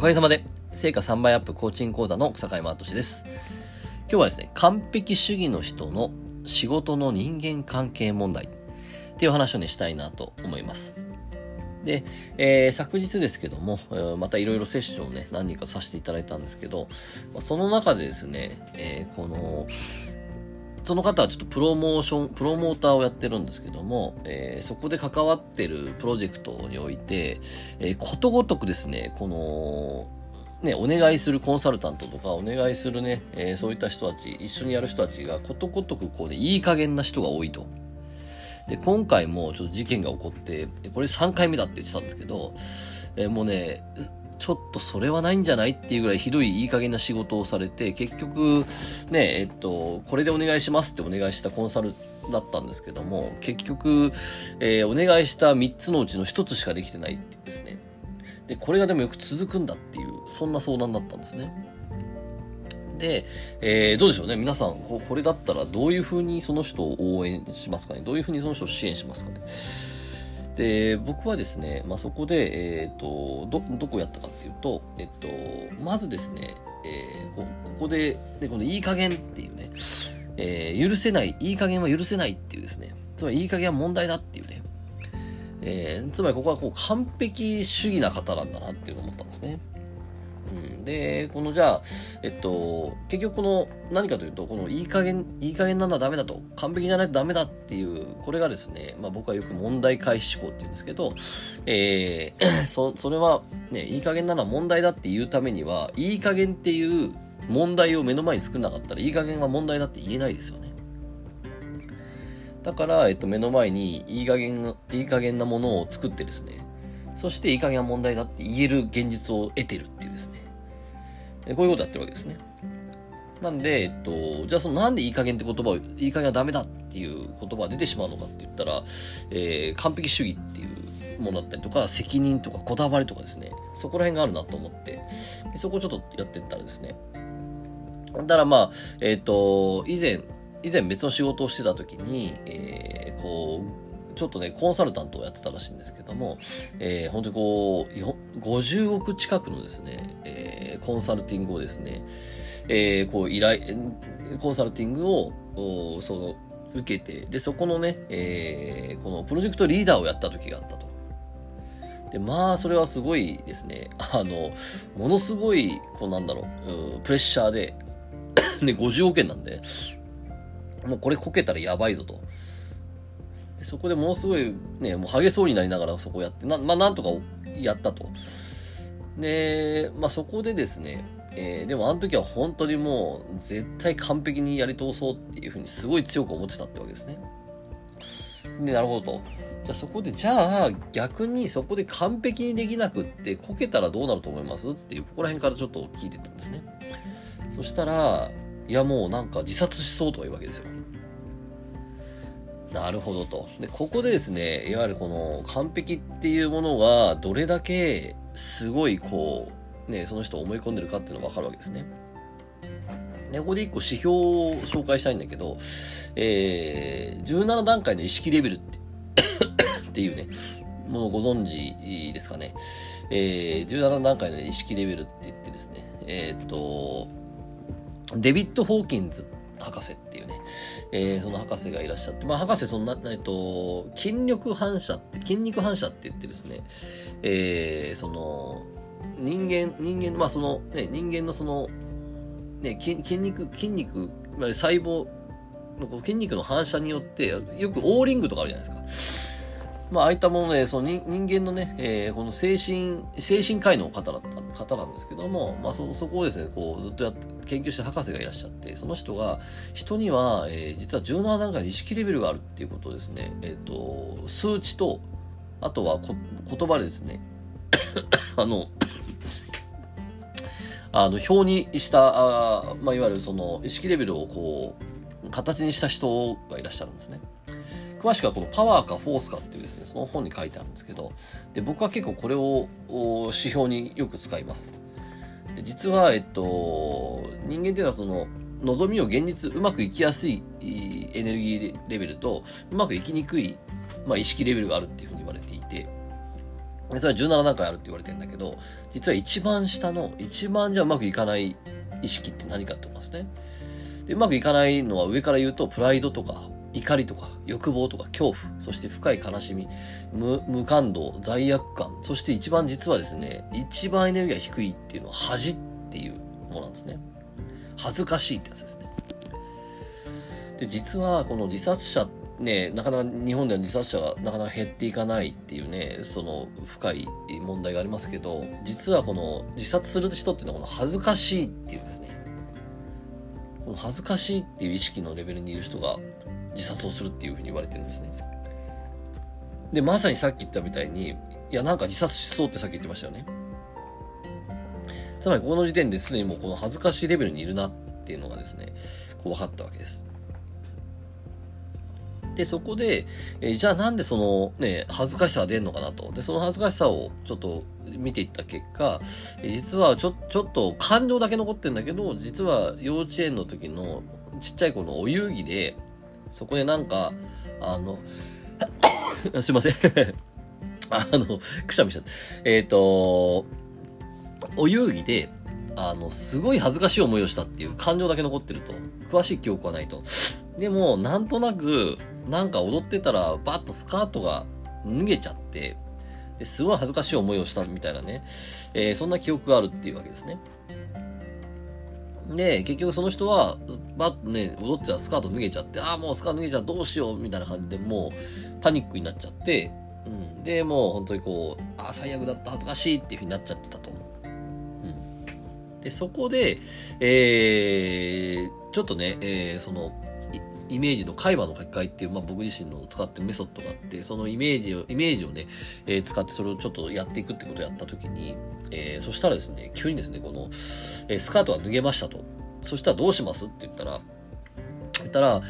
おかげさまで、成果3倍アップコーチング講座の草海真俊です。今日はですね、完璧主義の人の仕事の人間関係問題っていう話をね、したいなと思います。で、えー、昨日ですけども、またいろいろセッションをね、何人かさせていただいたんですけど、その中でですね、えー、この、その方はちょっとプロモーション、プロモーターをやってるんですけども、えー、そこで関わってるプロジェクトにおいて、えー、ことごとくですね、この、ね、お願いするコンサルタントとか、お願いするね、えー、そういった人たち、一緒にやる人たちがことごとくこうね、いい加減な人が多いと。で、今回もちょっと事件が起こって、これ3回目だって言ってたんですけど、えー、もうね、ちょっとそれはないんじゃないっていうぐらいひどいいい加減な仕事をされて、結局、ね、えっと、これでお願いしますってお願いしたコンサルだったんですけども、結局、えー、お願いした3つのうちの1つしかできてないってですね。で、これがでもよく続くんだっていう、そんな相談だったんですね。で、えー、どうでしょうね。皆さんこ、これだったらどういうふうにその人を応援しますかねどういうふうにその人を支援しますかねで、僕はですね、まあ、そこで、えっ、ー、と、ど、どこやったかっていうと、えっと、まずですね、えー、ここで、で、このいい加減っていうね、えー、許せない、いい加減は許せないっていうですね、つまりいい加減は問題だっていうね、えー、つまりここはこう完璧主義な方なんだなっていうのを思ったんですね。うん、で、このじゃあ、えっと、結局この何かというと、このいい加減、いい加減なのはダメだと、完璧じゃないとダメだっていう、これがですね、まあ僕はよく問題回避思考って言うんですけど、えー、そ、それはね、いい加減なのは問題だっていうためには、いい加減っていう問題を目の前に作んなかったら、いい加減は問題だって言えないですよね。だから、えっと、目の前にいい加減、いい加減なものを作ってですね、そしていい加減は問題だって言える現実を得てる。こういうことやってるわけですね。なんで、えっと、じゃあそのなんでいい加減って言葉を、いい加減はダメだっていう言葉が出てしまうのかって言ったら、えー、完璧主義っていうものだったりとか、責任とかこだわりとかですね、そこら辺があるなと思って、そこをちょっとやってったらですね。だからまあ、えっ、ー、と、以前、以前別の仕事をしてた時に、えー、こう、ちょっとね、コンサルタントをやってたらしいんですけども、えー、本当にこう、50億近くのですね、えー、コンサルティングをですね、えー、こう依頼、コンサルティングを、その、受けて、で、そこのね、えー、このプロジェクトリーダーをやった時があったと。で、まあ、それはすごいですね、あの、ものすごい、こうなんだろう、プレッシャーで、で、50億円なんで、もうこれこけたらやばいぞと。でそこでものすごいね、もうハゲそうになりながらそこやって、な、まあなんとかやったと。で、まあそこでですね、えー、でもあの時は本当にもう絶対完璧にやり通そうっていうふうにすごい強く思ってたってわけですね。で、なるほどと。じゃあそこで、じゃあ逆にそこで完璧にできなくってこけたらどうなると思いますっていう、ここら辺からちょっと聞いてたんですね。そしたら、いやもうなんか自殺しそうとか言うわけですよ。なるほどと。で、ここでですね、いわゆるこの完璧っていうものがどれだけすごいこう、ね、その人を思い込んでるかっていうのがわかるわけですね。で、ここで一個指標を紹介したいんだけど、えー、17段階の意識レベルって っていうね、ものをご存知ですかね。えー、17段階の意識レベルって言ってですね、えっ、と、デビッド・ホーキンズって博士っていうね、えー、その博士がいらっしゃって、まあ、博士、そんな、えっと、筋力反射って、筋肉反射って言ってですね、えー、その、人間、人間、まあ、その、ね、人間のその、ね、筋筋肉、筋肉、まあ、細胞の筋肉の反射によって、よくオーリングとかあるじゃないですか。まあ、ああいったもので、その人間のね、えー、この精神、精神科医の方だった方なんですけども、まあ、そ、そこをですね、こう、ずっとやって、研究した博士がいらっしゃって、その人が、人には、えー、実は17段階の意識レベルがあるっていうことをですね、えっ、ー、と、数値と、あとはこ言葉でですね、あの、あの、表にした、あまあ、いわゆるその、意識レベルをこう、形にした人がいらっしゃるんですね。詳しくはこのパワーかフォースかっていうですね、その本に書いてあるんですけど、で僕は結構これを指標によく使います。で実は、えっと、人間っていうのはその、望みを現実、うまくいきやすいエネルギーレベルと、うまくいきにくい、まあ、意識レベルがあるっていうふうに言われていて、それは17段階あるって言われてるんだけど、実は一番下の、一番じゃうまくいかない意識って何かって思いますね。で、うまくいかないのは上から言うと、プライドとか、怒りとか、欲望とか、恐怖、そして深い悲しみ、無感動、罪悪感、そして一番実はですね、一番エネルギーが低いっていうのは恥っていうものなんですね。恥ずかしいってやつですね。で、実はこの自殺者ね、なかなか日本では自殺者がなかなか減っていかないっていうね、その深い問題がありますけど、実はこの自殺する人っていうのはこの恥ずかしいっていうですね、この恥ずかしいっていう意識のレベルにいる人が自殺をするっていうふうに言われてるんですね。で、まさにさっき言ったみたいに、いや、なんか自殺しそうってさっき言ってましたよね。つまり、この時点ですでにもうこの恥ずかしいレベルにいるなっていうのがですね、こう分かったわけです。で、そこで、えー、じゃあなんでそのね、恥ずかしさが出るのかなと。で、その恥ずかしさをちょっと見ていった結果、え、実はちょ、ちょっと感情だけ残ってるんだけど、実は幼稚園の時のちっちゃい子のお遊戯で、そこでなんか、あの、すいません あの、くしゃみしちゃった。えっ、ー、と、お遊戯で、あの、すごい恥ずかしい思いをしたっていう感情だけ残ってると。詳しい記憶はないと。でも、なんとなく、なんか踊ってたら、バッとスカートが脱げちゃって、すごい恥ずかしい思いをしたみたいなね、えー、そんな記憶があるっていうわけですね。で、結局その人は、バッとね、踊ってたらスカート脱げちゃって、ああ、もうスカート脱げちゃう、どうしよう、みたいな感じで、もう、パニックになっちゃって、うん。で、もう本当にこう、ああ、最悪だった、恥ずかしいっていうふうになっちゃってたと。うん。で、そこで、えー、ちょっとね、えー、その、イメージの海馬の書き換えっていう、まあ、僕自身の使ってるメソッドがあって、そのイメージを、イメージをね、えー、使ってそれをちょっとやっていくってことをやったときに、えー、そしたらですね、急にですね、この、えー、スカートが脱げましたと。そしたらどうしますって言ったら、言ったら、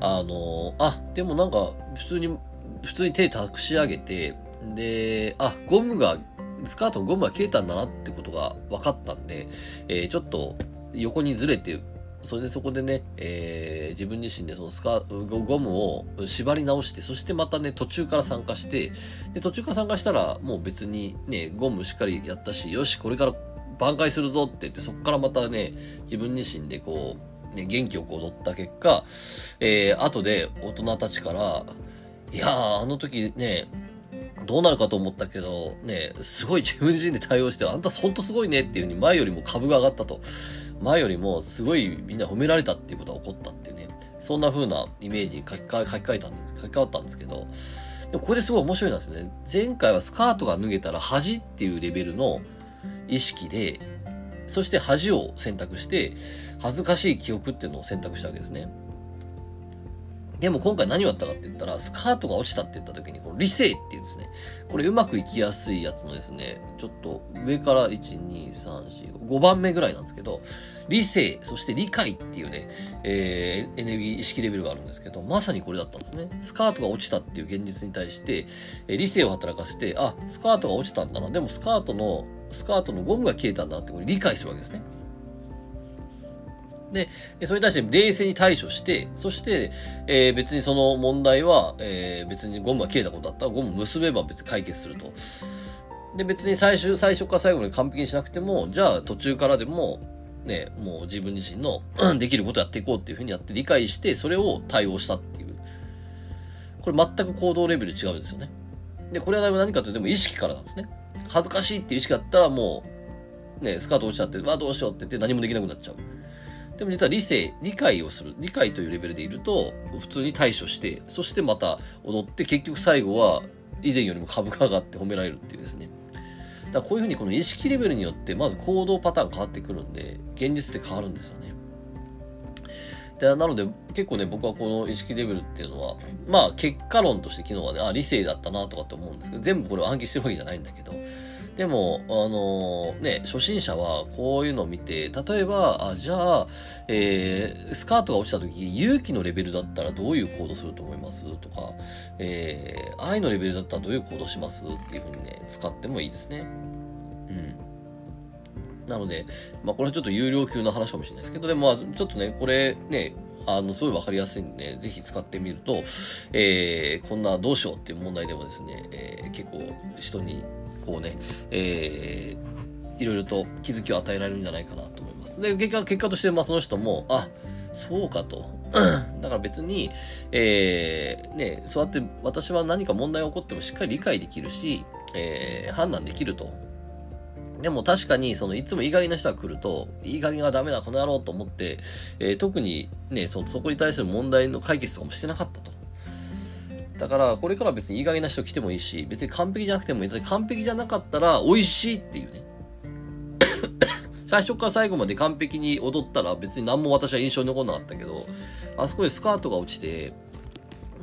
あのあ、でもなんか、普通に、普通に手託し上げて、で、あ、ゴムが、スカートのゴムが切れたんだなってことが分かったんで、えー、ちょっと横にずれてそれでそこでね、えー、自分自身でそのスカゴムを縛り直して、そしてまたね、途中から参加して、で、途中から参加したら、もう別にね、ゴムしっかりやったし、よし、これから挽回するぞって言って、そこからまたね、自分自身でこう、ね、元気よく踊った結果、えー、後で大人たちから、いやー、あの時ね、どうなるかと思ったけど、ね、すごい自分自身で対応して、あんたほんとすごいねっていう風に前よりも株が上がったと。前よりもすごいみんな褒められたっていうことが起こったっていうね、そんな風なイメージに書き換え、書き換えたんです、書き換わったんですけど、でもこれですごい面白いなんですね。前回はスカートが脱げたら恥っていうレベルの意識で、そして恥を選択して、恥ずかしい記憶っていうのを選択したわけですね。でも今回何をやったかって言ったら、スカートが落ちたって言った時に、この理性っていうんですね、これうまくいきやすいやつのですね、ちょっと上から1、2、3、4、5番目ぐらいなんですけど、理性、そして理解っていうね、えー、エネルギー意識レベルがあるんですけど、まさにこれだったんですね。スカートが落ちたっていう現実に対して、えー、理性を働かせて、あ、スカートが落ちたんだな。でもスカートの、スカートのゴムが消えたんだなってこれ理解するわけですね。で、それに対して冷静に対処して、そして、えー、別にその問題は、えー、別にゴムが切れたことだったら、ゴム結べば別に解決すると。で、別に最終、最初から最後まで完璧にしなくても、じゃあ途中からでも、ね、もう自分自身の できることやっていこうっていうふうにやって理解して、それを対応したっていう。これ全く行動レベル違うんですよね。で、これは何かというと、でも意識からなんですね。恥ずかしいっていう意識だったらもう、ね、スカート落ちちゃって、わあどうしようって言って何もできなくなっちゃう。でも実は理性、理解をする、理解というレベルでいると、普通に対処して、そしてまた踊って、結局最後は以前よりも株価上がって褒められるっていうですね。だからこういうふうにこの意識レベルによって、まず行動パターン変わってくるんで、現実って変わるんですよね。でなので、結構ね、僕はこの意識レベルっていうのは、まあ結果論として昨日はね、あ、理性だったなとかって思うんですけど、全部これを暗記してるわけじゃないんだけど、でも、あのー、ね、初心者はこういうのを見て、例えば、あじゃあ、えー、スカートが落ちた時、勇気のレベルだったらどういう行動すると思います？とか、えー、愛のレベルだったらどういう行動します？っていうふうにね、使ってもいいですね。うん。なので、まあこれはちょっと有料級の話かもしれないですけど、でもまあちょっとね、これね、あの、すごいわかりやすいんで、ぜひ使ってみると、えー、こんなどうしようっていう問題でもですね、えー、結構人にこうね、えー、いろいろと気づきを与えられるんじゃないかなと思います。で、結果、結果として、まあその人も、あ、そうかと。だから別に、えー、ね、そうやって私は何か問題が起こってもしっかり理解できるし、えー、判断できると。でも確かに、その、いつもいい加減な人が来ると、いい加減がダメだ、この野郎と思って、えー、特にね、そ、そこに対する問題の解決とかもしてなかったと。だから、これから別にいい加減な人来てもいいし、別に完璧じゃなくてもいい。完璧じゃなかったら、美味しいっていうね。最初から最後まで完璧に踊ったら別に何も私は印象に残らなかったけど、あそこでスカートが落ちて、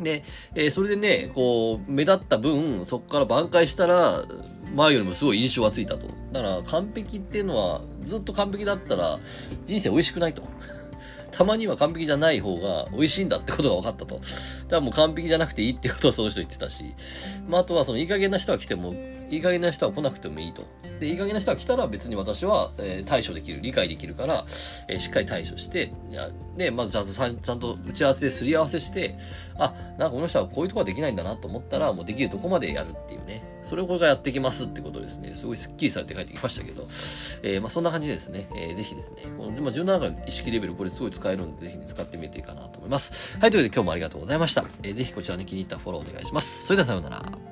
で、えー、それでね、こう、目立った分、そこから挽回したら、前よりもすごい印象がついたと。だから、完璧っていうのは、ずっと完璧だったら、人生美味しくないと。たまには完璧じゃない方が美味しいんだってことが分かったと。だからもう完璧じゃなくていいってことをその人言ってたし、まあ、あとはそのいい加減な人が来ても、いい加減な人は来なくてもいいと。で、いい加減な人が来たら別に私は、えー、対処できる、理解できるから、えー、しっかり対処して、で、まずちゃんと、ちゃんと打ち合わせですり合わせして、あ、なんかこの人はこういうとこはできないんだなと思ったら、もうできるとこまでやるっていうね。それをこれからやっていきますってことですね。すごいスッキリされて帰ってきましたけど、えー、まあそんな感じでですね、えー、ぜひですね、この、まあ、17回意識レベルこれすごい使えるんで、ぜひ、ね、使ってみるといいかなと思います。はい、というわけで今日もありがとうございました。えー、ぜひこちらに気に入ったフォローお願いします。それではさようなら。